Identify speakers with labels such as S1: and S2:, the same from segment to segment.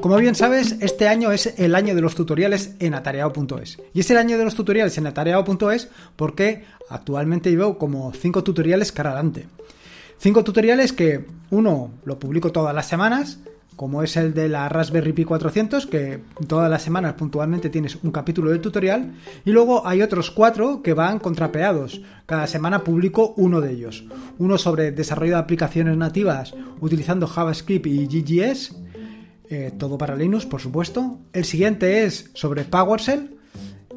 S1: Como bien sabes, este año es el año de los tutoriales en atareado.es. Y es el año de los tutoriales en atareado.es porque actualmente llevo como 5 tutoriales cara adelante. 5 tutoriales que uno lo publico todas las semanas, como es el de la Raspberry Pi 400, que todas las semanas puntualmente tienes un capítulo del tutorial, y luego hay otros cuatro que van contrapeados. Cada semana publico uno de ellos. Uno sobre desarrollo de aplicaciones nativas utilizando JavaScript y GGS, eh, todo para Linux, por supuesto. El siguiente es sobre PowerShell,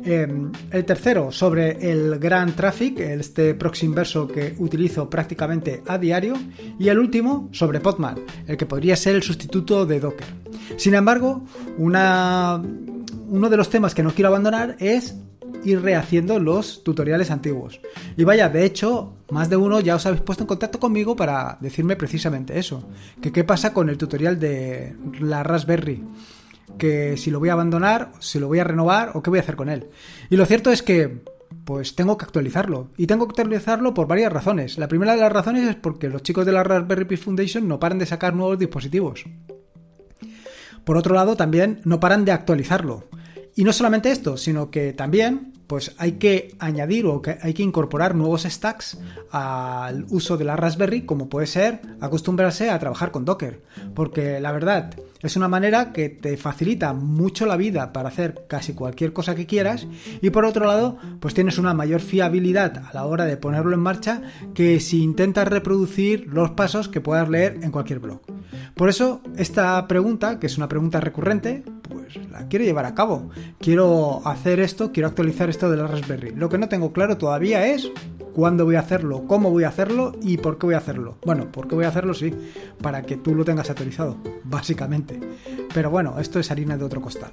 S1: Em, el tercero, sobre el Grand Traffic, este proxy inverso que utilizo prácticamente a diario. Y el último, sobre Podman, el que podría ser el sustituto de Docker. Sin embargo, una, uno de los temas que no quiero abandonar es ir rehaciendo los tutoriales antiguos. Y vaya, de hecho, más de uno ya os habéis puesto en contacto conmigo para decirme precisamente eso. Que qué pasa con el tutorial de la Raspberry que si lo voy a abandonar, si lo voy a renovar o qué voy a hacer con él. Y lo cierto es que pues tengo que actualizarlo. Y tengo que actualizarlo por varias razones. La primera de las razones es porque los chicos de la Raspberry Pi Foundation no paran de sacar nuevos dispositivos. Por otro lado, también no paran de actualizarlo. Y no solamente esto, sino que también pues hay que añadir o que hay que incorporar nuevos stacks al uso de la Raspberry, como puede ser acostumbrarse a trabajar con Docker. Porque la verdad, es una manera que te facilita mucho la vida para hacer casi cualquier cosa que quieras y por otro lado, pues tienes una mayor fiabilidad a la hora de ponerlo en marcha que si intentas reproducir los pasos que puedas leer en cualquier blog. Por eso, esta pregunta, que es una pregunta recurrente, pues la quiero llevar a cabo. Quiero hacer esto, quiero actualizar esto de la Raspberry. Lo que no tengo claro todavía es cuándo voy a hacerlo, cómo voy a hacerlo y por qué voy a hacerlo. Bueno, por qué voy a hacerlo sí, para que tú lo tengas actualizado, básicamente. Pero bueno, esto es harina de otro costal.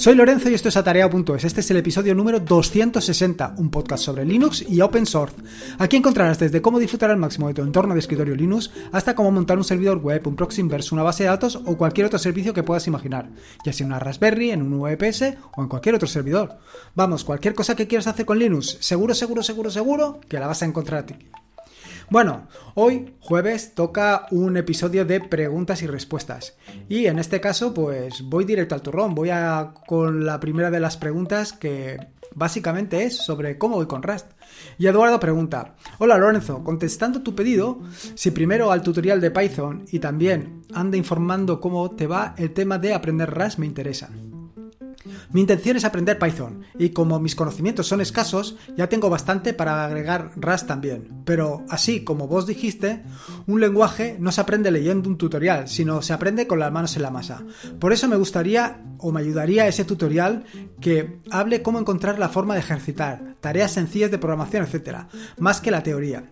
S1: Soy Lorenzo y esto es Atareado.es. Este es el episodio número 260, un podcast sobre Linux y Open Source. Aquí encontrarás desde cómo disfrutar al máximo de tu entorno de escritorio Linux hasta cómo montar un servidor web, un proxy inverse, una base de datos o cualquier otro servicio que puedas imaginar, ya sea en una Raspberry, en un VPS o en cualquier otro servidor. Vamos, cualquier cosa que quieras hacer con Linux, seguro, seguro, seguro, seguro que la vas a encontrar aquí. Bueno, hoy jueves toca un episodio de preguntas y respuestas. Y en este caso, pues voy directo al turrón. Voy a con la primera de las preguntas que básicamente es sobre cómo voy con Rust. Y Eduardo pregunta, hola Lorenzo, contestando tu pedido, si primero al tutorial de Python y también anda informando cómo te va el tema de aprender Rust me interesa. Mi intención es aprender Python y como mis conocimientos son escasos, ya tengo bastante para agregar Rust también. Pero así como vos dijiste, un lenguaje no se aprende leyendo un tutorial, sino se aprende con las manos en la masa. Por eso me gustaría o me ayudaría ese tutorial que hable cómo encontrar la forma de ejercitar, tareas sencillas de programación, etc. Más que la teoría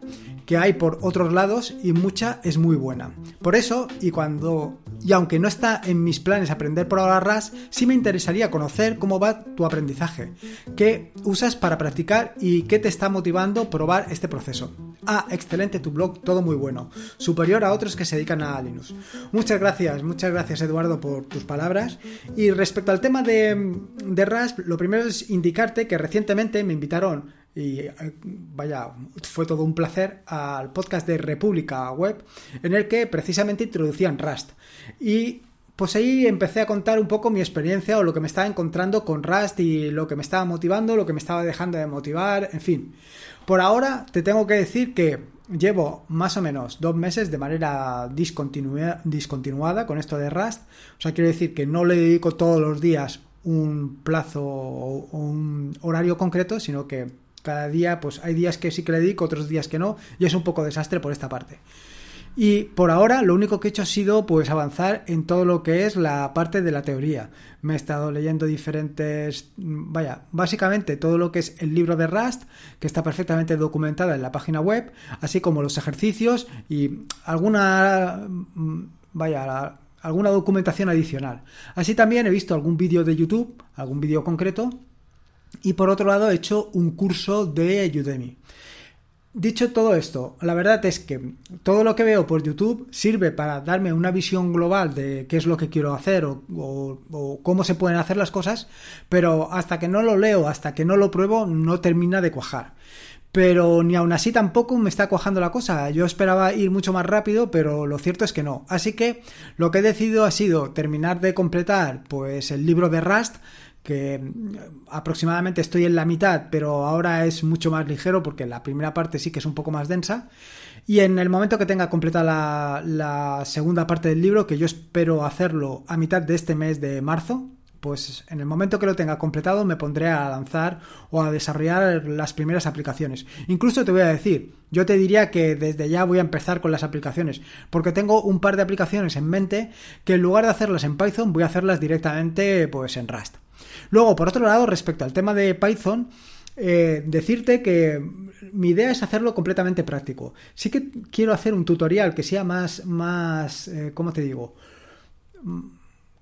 S1: que hay por otros lados y mucha es muy buena. Por eso, y cuando y aunque no está en mis planes aprender por ahora RAS, sí me interesaría conocer cómo va tu aprendizaje, qué usas para practicar y qué te está motivando probar este proceso. Ah, excelente tu blog, todo muy bueno, superior a otros que se dedican a Linux. Muchas gracias, muchas gracias Eduardo por tus palabras. Y respecto al tema de, de RAS, lo primero es indicarte que recientemente me invitaron y eh, vaya, fue todo un placer al podcast de República Web, en el que precisamente introducían Rust. Y pues ahí empecé a contar un poco mi experiencia o lo que me estaba encontrando con Rust y lo que me estaba motivando, lo que me estaba dejando de motivar, en fin. Por ahora te tengo que decir que llevo más o menos dos meses de manera discontinuada con esto de Rust. O sea, quiero decir que no le dedico todos los días un plazo o un horario concreto, sino que cada día, pues hay días que sí que le dedico, otros días que no, y es un poco desastre por esta parte. Y por ahora lo único que he hecho ha sido pues avanzar en todo lo que es la parte de la teoría. Me he estado leyendo diferentes, vaya, básicamente todo lo que es el libro de Rust, que está perfectamente documentada en la página web, así como los ejercicios y alguna, vaya, alguna documentación adicional. Así también he visto algún vídeo de YouTube, algún vídeo concreto, y por otro lado he hecho un curso de Udemy. Dicho todo esto, la verdad es que todo lo que veo por YouTube sirve para darme una visión global de qué es lo que quiero hacer o, cómo se pueden hacer las cosas, pero hasta que no lo leo, hasta que no lo pruebo, no termina de cuajar. pero ni aún así tampoco me está cuajando la cosa. Yo esperaba ir mucho más rápido, pero lo cierto es que no. Así que lo que he decidido ha sido terminar de completar pues el libro de Rust que mm, aproximadamente estoy en la mitad, pero ahora es mucho más ligero porque la primera parte sí que es un poco más densa. Y en el momento que tenga completada la, segunda parte del libro, que yo espero hacerlo a mitad de este mes de marzo, pues en el momento que lo tenga completado me pondré a lanzar o a desarrollar las primeras aplicaciones. Incluso te voy a decir, yo te diría que desde ya voy a empezar con las aplicaciones, porque tengo un par de aplicaciones en mente que en lugar de hacerlas en Python voy a hacerlas directamente pues en Rust. Luego, por otro lado, respecto al tema de Python, eh, decirte que mi idea es hacerlo completamente práctico. Sí que quiero hacer un tutorial que sea más, más, eh, ¿cómo te digo?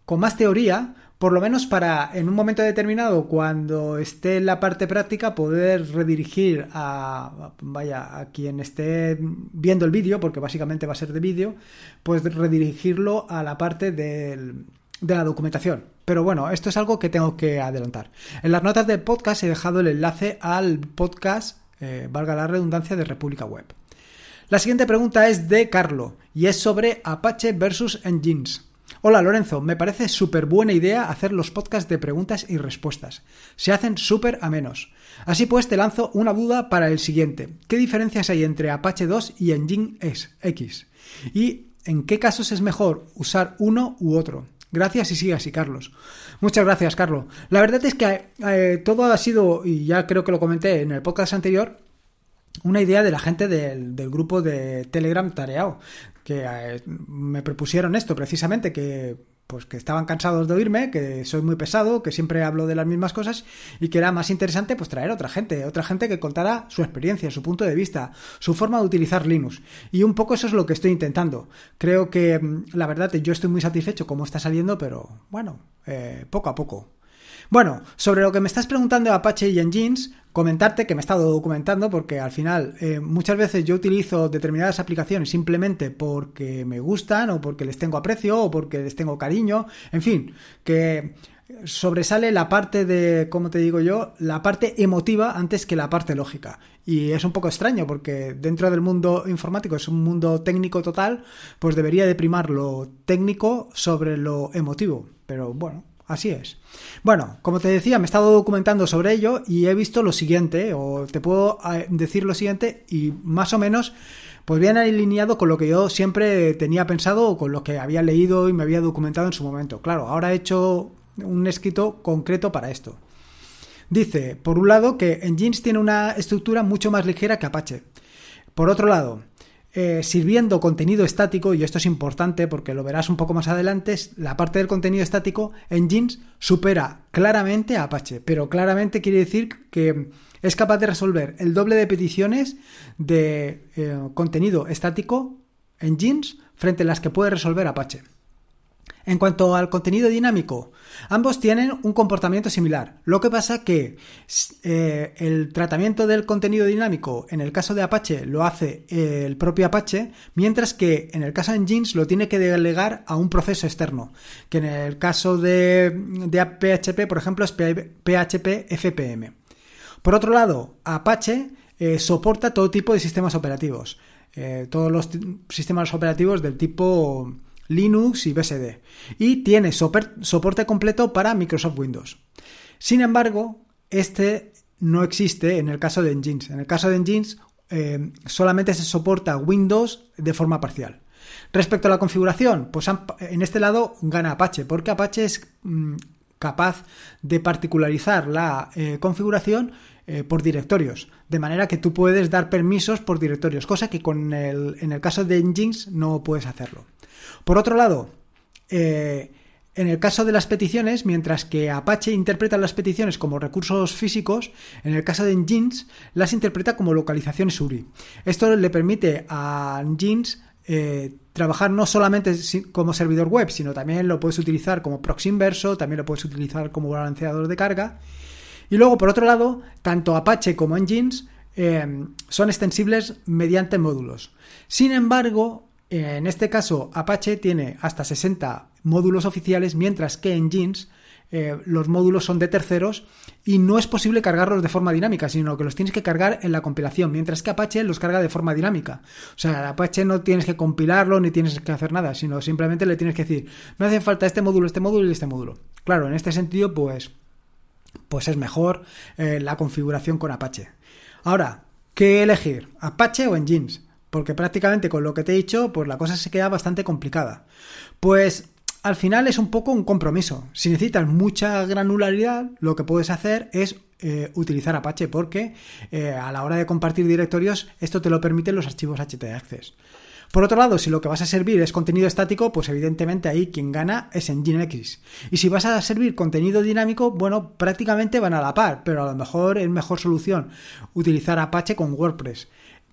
S1: Con más teoría, por lo menos para en un momento determinado, cuando esté en la parte práctica, poder redirigir a, vaya, a quien esté viendo el vídeo, porque básicamente va a ser de vídeo, pues redirigirlo a la parte de la documentación. Pero bueno, esto es algo que tengo que adelantar. En las notas del podcast he dejado el enlace al podcast, eh, valga la redundancia, de República Web. La siguiente pregunta es de Carlo y es sobre Apache versus Engines. Hola Lorenzo, me parece súper buena idea hacer los podcasts de preguntas y respuestas. Se hacen súper amenos. Así pues, te lanzo una duda para el siguiente. ¿Qué diferencias hay entre Apache 2 y Engine X? ¿Y en qué casos es mejor usar uno u otro? Gracias y sigue así, Carlos. Muchas gracias, Carlos. La verdad es que eh, todo ha sido, y ya creo que lo comenté en el podcast anterior, una idea de la gente del, grupo de Telegram Tareao, que eh, me propusieron esto precisamente, que pues que estaban cansados de oírme, que soy muy pesado, que siempre hablo de las mismas cosas y que era más interesante pues traer otra gente, otra gente que contara su experiencia, su punto de vista, su forma de utilizar Linux. Y un poco eso es lo que estoy intentando. Creo que mm, la verdad yo estoy muy satisfecho como está saliendo, pero bueno, eh, poco a poco. Bueno, sobre lo que me estás preguntando de Apache y Engines, comentarte que me he estado documentando porque al final eh, muchas veces yo utilizo determinadas aplicaciones simplemente porque me gustan o porque les tengo aprecio o porque les tengo cariño, en fin, que sobresale la parte de, como te digo yo, la parte emotiva antes que la parte lógica. Y es un poco extraño porque dentro del mundo informático es un mundo técnico total, pues debería de primar lo técnico sobre lo emotivo. Pero bueno, Así es. Bueno, como te decía, me he estado documentando sobre ello y he visto lo siguiente, o te puedo eh, decir lo siguiente, y más o menos, pues bien alineado con lo que yo siempre tenía pensado o con lo que había leído y me había documentado en su momento. Claro, ahora he hecho un escrito concreto para esto. Dice, por un lado, que Engines tiene una estructura mucho más ligera que Apache. Por otro lado, eh, sirviendo contenido estático, y esto es importante porque lo verás un poco más adelante, la parte del contenido estático en Jeans supera claramente a Apache, pero claramente quiere decir que es capaz de resolver el doble de peticiones de eh, contenido estático en Jeans frente a las que puede resolver Apache. En cuanto al contenido dinámico, ambos tienen un comportamiento similar. Lo que pasa que eh, el tratamiento del contenido dinámico en el caso de Apache lo hace eh, el propio Apache, mientras que en el caso de Nginx lo tiene que delegar a un proceso externo, que en el caso de, PHP, por ejemplo, es PHP FPM. Por otro lado, Apache eh, soporta todo tipo de sistemas operativos. todos los sistemas operativos del tipo Linux y BSD. Y tiene soporte completo para Microsoft Windows. Sin embargo, este no existe en el caso de Engines. En el caso de Engines eh, solamente se soporta Windows de forma parcial. Respecto a la configuración, pues en este lado gana Apache, porque Apache es mm, capaz de particularizar la eh, configuración eh, por directorios, de manera que tú puedes dar permisos por directorios, cosa que con en el caso de Engines no puedes hacerlo. Por otro lado, eh, en el caso de las peticiones, mientras que Apache interpreta las peticiones como recursos físicos, en el caso de Nginx las interpreta como localizaciones URI. Esto le permite a Nginx eh, trabajar no solamente como servidor web, sino también lo puedes utilizar como proxy inverso, también lo puedes utilizar como balanceador de carga. Y luego, por otro lado, tanto Apache como Nginx eh, son extensibles mediante módulos. Sin embargo, en este caso, Apache tiene hasta 60 módulos oficiales, mientras que en Jeans eh, los módulos son de terceros y no es posible cargarlos de forma dinámica, sino que los tienes que cargar en la compilación, mientras que Apache los carga de forma dinámica. O sea, Apache no tienes que compilarlo ni tienes que hacer nada, sino simplemente le tienes que decir, me hace falta este módulo, este módulo y este módulo. Claro, en este sentido, pues, pues es mejor eh, la configuración con Apache. Ahora, ¿qué elegir? ¿Apache o Engines? Porque prácticamente con lo que te he dicho, pues la cosa se queda bastante complicada. Pues al final es un poco un compromiso. Si necesitas mucha granularidad, lo que puedes hacer es eh, utilizar Apache porque eh, a la hora de compartir directorios esto te lo permiten los archivos htaccess. Por otro lado, si lo que vas a servir es contenido estático, pues evidentemente ahí quien gana es Nginx. Y si vas a servir contenido dinámico, bueno, prácticamente van a la par, pero a lo mejor es mejor solución utilizar Apache con WordPress.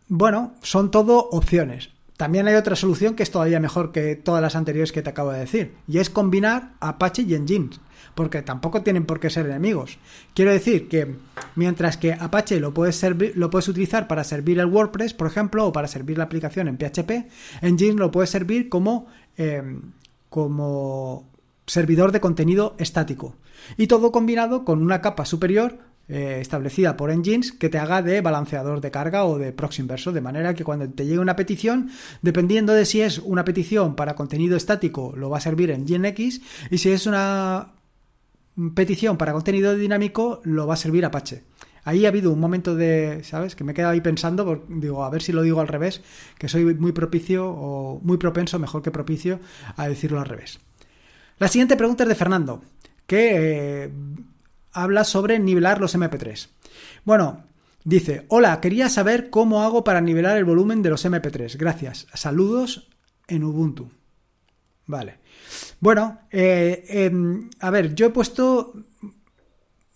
S1: Bueno, son todo opciones. También hay otra solución que es todavía mejor que todas las anteriores que te acabo de decir, y es combinar Apache y Nginx, porque tampoco tienen por qué ser enemigos. Quiero decir que mientras que Apache lo puedes, servir, lo puedes utilizar para servir el WordPress, por ejemplo, o para servir la aplicación en PHP, Nginx lo puedes servir como, em, como servidor de contenido estático. Y todo combinado con una capa superior eh, establecida por engines que te haga de balanceador de carga o de proxy inverso, de manera que cuando te llegue una petición, dependiendo de si es una petición para contenido estático, lo va a servir en GenX, y si es una petición para contenido dinámico, lo va a servir Apache. Ahí ha habido un momento de, ¿sabes? Que me he quedado ahí pensando, digo, a ver si lo digo al revés, que soy muy propicio o muy propenso, mejor que propicio, a decirlo al revés. La siguiente pregunta es de Fernando, que eh, habla sobre nivelar los MP3. Bueno, dice, hola, quería saber cómo hago para nivelar el volumen de los MP3. Gracias. Saludos en Ubuntu. Vale. Bueno, eh, em, a ver, yo he puesto...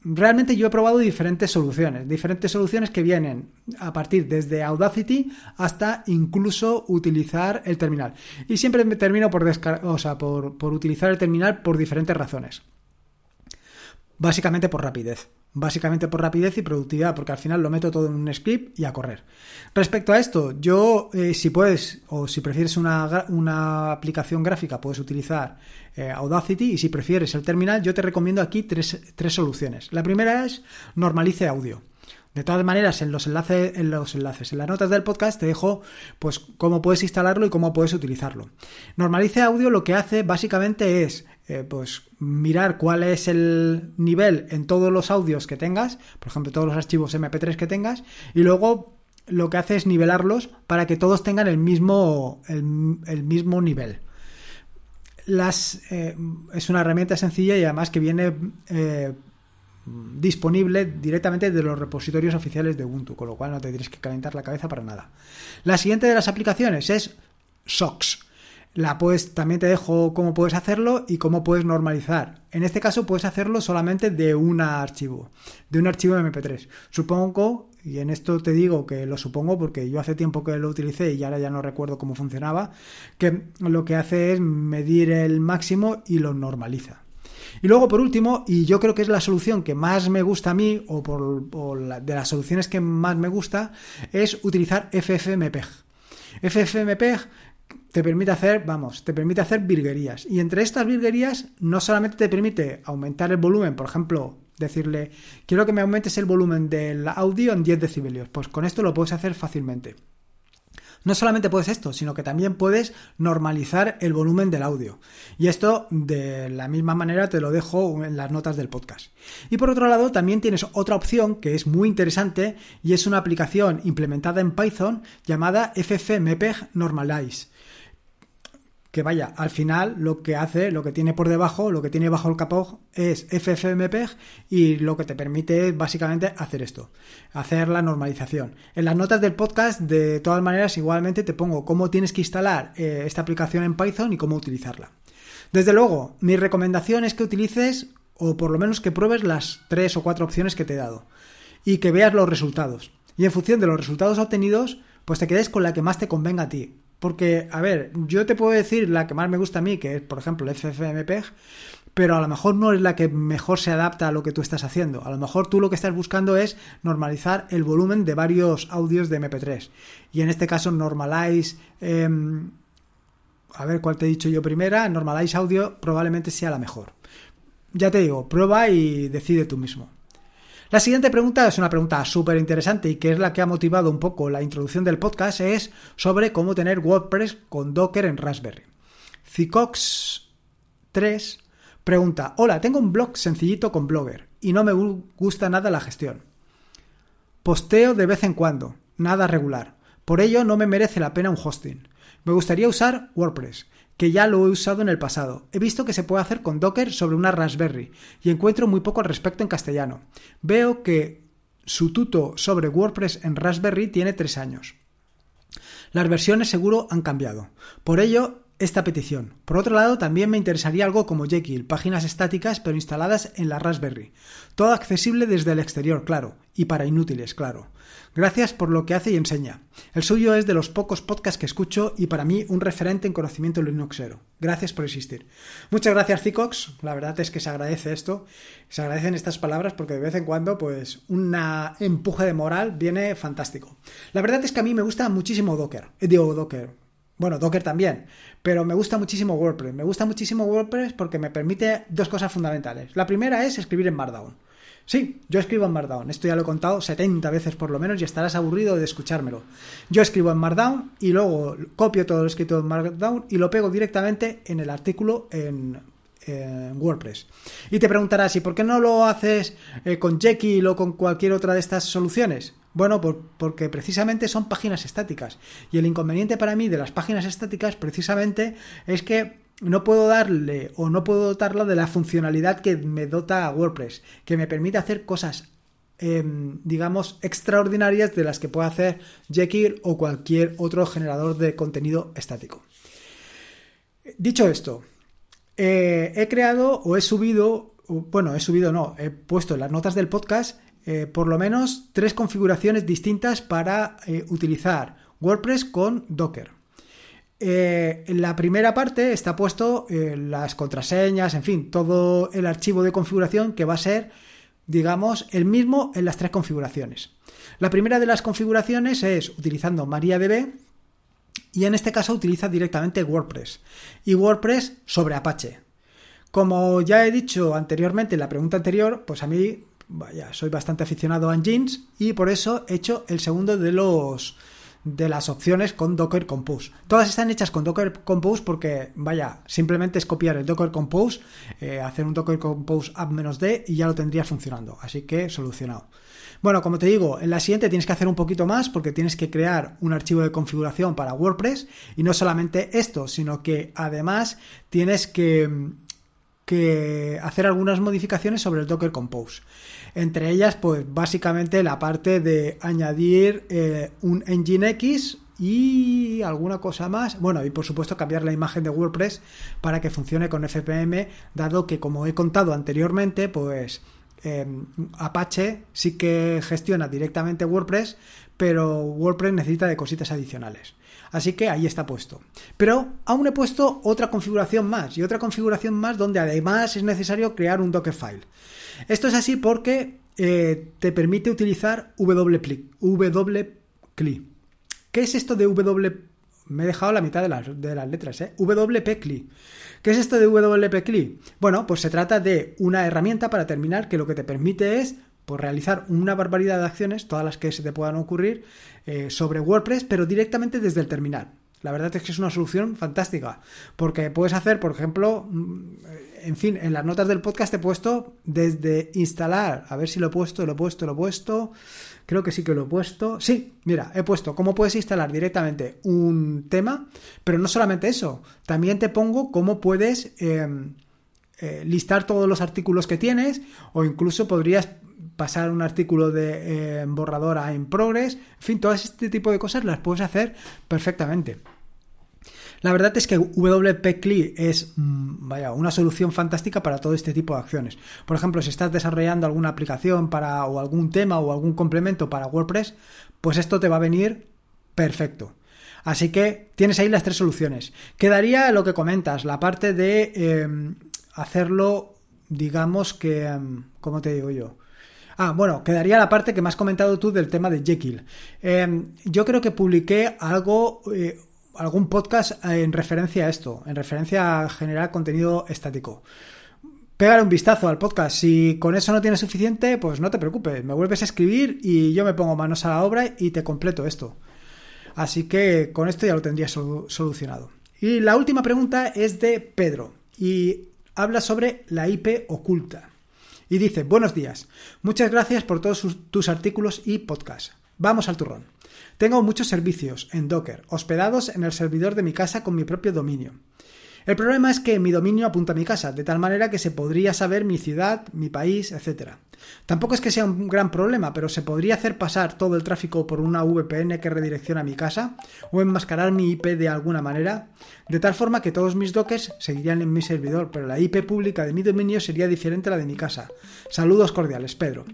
S1: Realmente yo he probado diferentes soluciones, diferentes soluciones que vienen a partir desde Audacity hasta incluso utilizar el terminal. Y siempre me termino por, o sea, por, por utilizar el terminal por diferentes razones. Básicamente por rapidez. Básicamente por rapidez y productividad, porque al final lo meto todo en un script y a correr. Respecto a esto, yo, eh, si puedes, o si prefieres una, aplicación gráfica, puedes utilizar eh, Audacity, y si prefieres el terminal, yo te recomiendo aquí tres, tres soluciones. La primera es normalice audio. De todas maneras, en los enlaces, en los enlaces, en las notas del podcast te dejo pues cómo puedes instalarlo y cómo puedes utilizarlo. Normalice audio lo que hace básicamente es eh, pues mirar cuál es el nivel en todos los audios que tengas, por ejemplo, todos los archivos MP3 que tengas, y luego lo que hace es nivelarlos para que todos tengan el mismo, el, mismo nivel. Las, eh, es una herramienta sencilla y además que viene eh, disponible directamente de los repositorios oficiales de Ubuntu, con lo cual no te tienes que calentar la cabeza para nada. La siguiente de las aplicaciones es SOX. La puedes, también te dejo cómo puedes hacerlo y cómo puedes normalizar. En este caso puedes hacerlo solamente de un archivo, de un archivo MP3. Supongo, y en esto te digo que lo supongo porque yo hace tiempo que lo utilicé y ahora ya no recuerdo cómo funcionaba, que lo que hace es medir el máximo y lo normaliza. Y luego, por último, y yo creo que es la solución que más me gusta a mí, o, por, de las soluciones que más me gusta, es utilizar FFmpeg. FFmpeg te permite hacer, vamos, te permite hacer virguerías. Y entre estas virguerías no solamente te permite aumentar el volumen, por ejemplo, decirle, quiero que me aumentes el volumen del audio en 10 decibelios. Pues con esto lo puedes hacer fácilmente. No solamente puedes esto, sino que también puedes normalizar el volumen del audio. Y esto de la misma manera te lo dejo en las notas del podcast. Y por otro lado, también tienes otra opción que es muy interesante y es una aplicación implementada en Python llamada FFmpeg Normalize que vaya, al final lo que hace, lo que tiene por debajo, lo que tiene bajo el capó es FFmpeg y lo que te permite es básicamente hacer esto, hacer la normalización. En las notas del podcast, de todas maneras, igualmente te pongo cómo tienes que instalar eh, esta aplicación en Python y cómo utilizarla. Desde luego, mi recomendación es que utilices o por lo menos que pruebes las tres o cuatro opciones que te he dado y que veas los resultados. Y en función de los resultados obtenidos, pues te quedes con la que más te convenga a ti. Porque, a ver, yo te puedo decir la que más me gusta a mí, que es, por ejemplo, FFmpeg, pero a lo mejor no es la que mejor se adapta a lo que tú estás haciendo. A lo mejor tú lo que estás buscando es normalizar el volumen de varios audios de MP3. Y en este caso, Normalize. Em, a ver cuál te he dicho yo primera. Normalize Audio probablemente sea la mejor. ya te digo, prueba y decide tú mismo. La siguiente pregunta es una pregunta súper interesante y que es la que ha motivado un poco la introducción del podcast, es sobre cómo tener WordPress con Docker en Raspberry. Cicox 3 pregunta, hola, tengo un blog sencillito con Blogger y no me gusta nada la gestión. Posteo de vez en cuando, nada regular. Por ello no me merece la pena un hosting. Me gustaría usar WordPress, que ya lo he usado en el pasado. He visto que se puede hacer con Docker sobre una Raspberry y encuentro muy poco al respecto en castellano. Veo que su tuto sobre WordPress en Raspberry tiene tres años. Las versiones seguro han cambiado. Por ello, esta petición. Por otro lado, también me interesaría algo como Jekyll, páginas estáticas pero instaladas en la Raspberry. Todo accesible desde el exterior, claro, y para inútiles, claro. Gracias por lo que hace y enseña. El suyo es de los pocos podcasts que escucho y para mí un referente en conocimiento Linuxero. Gracias por existir. Muchas gracias, Cicox. La verdad es que se agradece esto. Se agradecen estas palabras porque de vez en cuando, pues, un empuje de moral viene fantástico. La verdad es que a mí me gusta muchísimo Docker. Eh, digo, Docker. Bueno, Docker también. Pero me gusta muchísimo WordPress. Me gusta muchísimo WordPress porque me permite dos cosas fundamentales. La primera es escribir en Markdown. Sí, yo escribo en Markdown. Esto ya lo he contado 70 veces por lo menos y estarás aburrido de escuchármelo. Yo escribo en Markdown y luego copio todo lo escrito en Markdown y lo pego directamente en el artículo en, WordPress. Y te preguntarás, ¿y por qué no lo haces eh, con Jekyll o con cualquier otra de estas soluciones? Bueno, porque precisamente son páginas estáticas. Y el inconveniente para mí de las páginas estáticas precisamente es que no puedo darle o no puedo dotarlo de la funcionalidad que me dota WordPress, que me permite hacer cosas, em, digamos, extraordinarias de las que puede hacer Jekyll o cualquier otro generador de contenido estático. Dicho esto, eh, he creado o he subido, bueno, he subido no, he puesto en las notas del podcast eh, por lo menos tres configuraciones distintas para eh, utilizar WordPress con Docker. Eh, en la primera parte está puesto las contraseñas, en fin, todo el archivo de configuración que va a ser, digamos, el mismo en las tres configuraciones. La primera de las configuraciones es utilizando MariaDB y en este caso utiliza directamente WordPress y WordPress sobre Apache. Como ya he dicho anteriormente en la pregunta anterior, pues a mí, vaya, soy bastante aficionado a Engines y por eso he hecho el segundo de los de las opciones con Docker Compose. Todas están hechas con Docker Compose porque, vaya, simplemente es copiar el Docker Compose, eh, hacer un Docker Compose app-d y ya lo tendría funcionando. Así que solucionado. Bueno, como te digo, en la siguiente tienes que hacer un poquito más porque tienes que crear un archivo de configuración para WordPress y no solamente esto, sino que además tienes que, que hacer algunas modificaciones sobre el Docker Compose. Entre ellas, pues básicamente la parte de añadir eh, un engine X y alguna cosa más. Bueno, y por supuesto cambiar la imagen de WordPress para que funcione con FPM, dado que como he contado anteriormente, pues em, Apache sí que gestiona directamente WordPress, pero WordPress necesita de cositas adicionales. Así que ahí está puesto. Pero aún he puesto otra configuración más y otra configuración más donde además es necesario crear un Dockerfile. Esto es así porque eh, te permite utilizar WCLI. ¿Qué es esto de W? Me he dejado la mitad de las, de las letras, ¿eh? WPCLI. ¿Qué es esto de WPCLI? Bueno, pues se trata de una herramienta para terminar que lo que te permite es pues, realizar una barbaridad de acciones, todas las que se te puedan ocurrir, eh, sobre WordPress, pero directamente desde el terminal. La verdad es que es una solución fantástica, porque puedes hacer, por ejemplo, mm, en fin, en las notas del podcast he puesto desde instalar, a ver si lo he puesto, lo he puesto, lo he puesto, creo que sí que lo he puesto. Sí, mira, he puesto cómo puedes instalar directamente un tema, pero no solamente eso, también te pongo cómo puedes em, eh, listar todos los artículos que tienes o incluso podrías pasar un artículo de eh, borrador a en progress, en fin, todo este tipo de cosas las puedes hacer perfectamente. La verdad es que WP es mm, vaya, una solución fantástica para todo este tipo de acciones. Por ejemplo, si estás desarrollando alguna aplicación para o algún tema o algún complemento para WordPress, pues esto te va a venir perfecto. Así que tienes ahí las tres soluciones. Quedaría lo que comentas, la parte de em, hacerlo, digamos que, em, ¿cómo te digo yo? Ah, bueno, quedaría la parte que me has comentado tú del tema de Jekyll. Em, yo creo que publiqué algo, eh, algún podcast en referencia a esto, en referencia a generar contenido estático. Pégale un vistazo al podcast. Si con eso no tienes suficiente, pues no te preocupes. Me vuelves a escribir y yo me pongo manos a la obra y te completo esto. Así que con esto ya lo tendría solucionado. Y la última pregunta es de Pedro y habla sobre la IP oculta. Y dice, buenos días, muchas gracias por todos tus artículos y podcasts. Vamos al turrón. Tengo muchos servicios en Docker, hospedados en el servidor de mi casa con mi propio dominio. El problema es que mi dominio apunta a mi casa, de tal manera que se podría saber mi ciudad, mi país, etc. Tampoco es que sea un gran problema, pero se podría hacer pasar todo el tráfico por una VPN que redirecciona mi casa o enmascarar mi IP de alguna manera, de tal forma que todos mis dockers seguirían en mi servidor, pero la IP pública de mi dominio sería diferente a la de mi casa. Saludos cordiales, Pedro.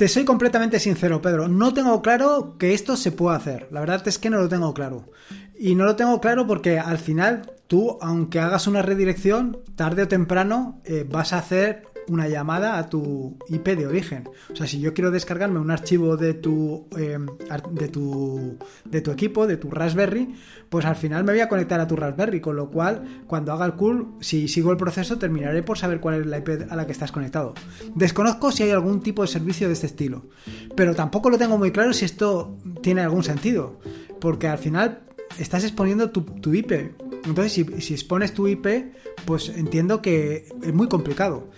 S1: Te soy completamente sincero, Pedro. No tengo claro que esto se pueda hacer. La verdad es que no lo tengo claro. Y no lo tengo claro porque al final tú, aunque hagas una redirección, tarde o temprano eh, vas a hacer una llamada a tu IP de origen. O sea, si yo quiero descargarme un archivo de tu, em, de tu, de tu equipo, de tu Raspberry, pues al final me voy a conectar a tu Raspberry, con lo cual cuando haga el cool, si sigo el proceso, terminaré por saber cuál es la IP a la que estás conectado. Desconozco si hay algún tipo de servicio de este estilo, pero tampoco lo tengo muy claro si esto tiene algún sentido, porque al final estás exponiendo tu, tu IP. Entonces, si, expones tu IP, pues entiendo que es muy complicado.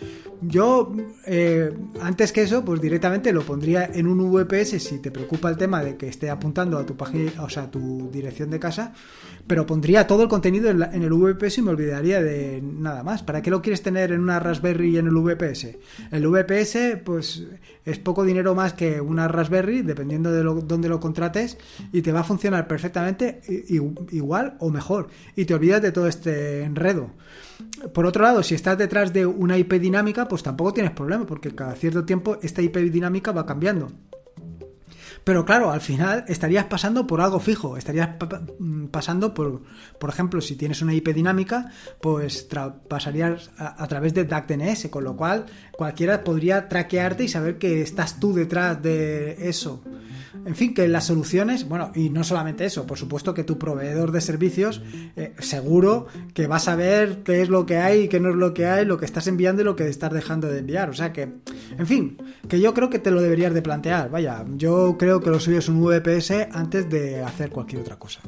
S1: Yo, eh, antes que eso, pues directamente lo pondría en un VPS si te preocupa el tema de que esté apuntando a tu página, o sea, a tu dirección de casa, pero pondría todo el contenido en, el VPS y me olvidaría de nada más. ¿Para qué lo quieres tener en una Raspberry y en el VPS? El VPS, pues es poco dinero más que una Raspberry, dependiendo de lo, dónde lo contrates, y te va a funcionar perfectamente igual o mejor. Y te olvidas de todo este enredo. Por otro lado, si estás detrás de una IP dinámica, pues tampoco tienes problema, porque cada cierto tiempo esta IP dinámica va cambiando. Pero claro, al final estarías pasando por algo fijo, estarías mm, pasando por, por ejemplo, si tienes una IP dinámica, pues pasarías a, través de DACDNS, con lo cual cualquiera podría traquearte y saber que estás tú detrás de eso. En fin, que las soluciones, bueno, y no solamente eso, por supuesto que tu proveedor de servicios, eh, seguro que va a saber qué es lo que hay y qué no es lo que hay, lo que estás enviando y lo que estás dejando de enviar. O sea que, en fin, que yo creo que te lo deberías de plantear. Vaya, yo que lo suyo es un VPS antes de hacer cualquier otra cosa.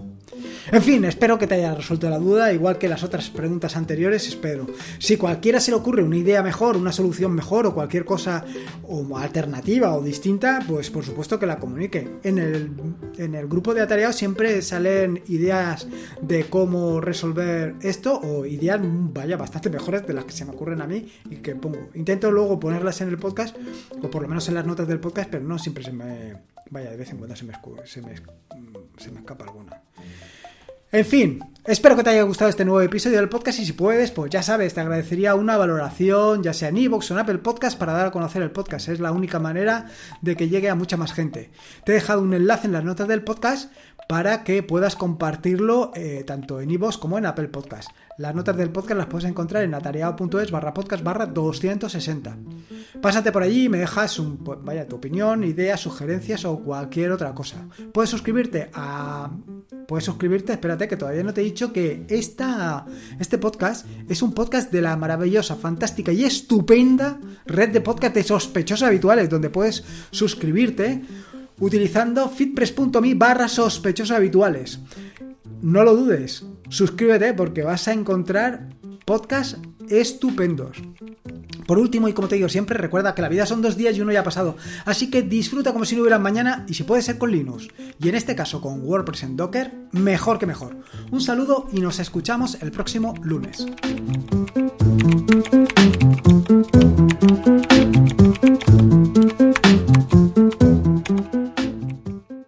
S1: En fin, espero que te haya resuelto la duda, igual que las otras preguntas anteriores, espero. Si cualquiera se le ocurre una idea mejor, una solución mejor o cualquier cosa o alternativa o distinta, pues por supuesto que la comunique. En el, en el grupo de atareados siempre salen ideas de cómo resolver esto o ideas, vaya, bastante mejores de las que se me ocurren a mí y que pongo. Intento luego ponerlas en el podcast o por lo menos en las notas del podcast, pero no siempre se me... Vaya, de vez en cuando se me, se me, se me escapa alguna. En fin, espero que te haya gustado este nuevo episodio del podcast y si puedes, pues ya sabes, te agradecería una valoración, ya sea en iVoox o en Apple Podcast, para dar a conocer el podcast. Es la única manera de que llegue a mucha más gente. Te he dejado un enlace en las notas del podcast para que puedas compartirlo eh, tanto en iVoox como en Apple Podcast. Las notas del podcast las puedes encontrar en atareado.es barra podcast barra 260. Pásate por allí y me dejas pues, vaya, tu opinión, ideas, sugerencias o cualquier otra cosa. Puedes suscribirte a... Puedes suscribirte, espérate que todavía no te he dicho que esta, este podcast es un podcast de la maravillosa, fantástica y estupenda red de podcast de sospechosos habituales donde puedes suscribirte utilizando fitpress.me barra sospechosos habituales no lo dudes, suscríbete porque vas a encontrar podcasts estupendos. Por último, y como te digo siempre, recuerda que la vida son dos días y uno ya ha pasado. Así que disfruta como si no hubiera mañana y si puede ser con Linux. Y en este caso con WordPress en Docker, mejor que mejor. Un saludo y nos escuchamos el próximo lunes.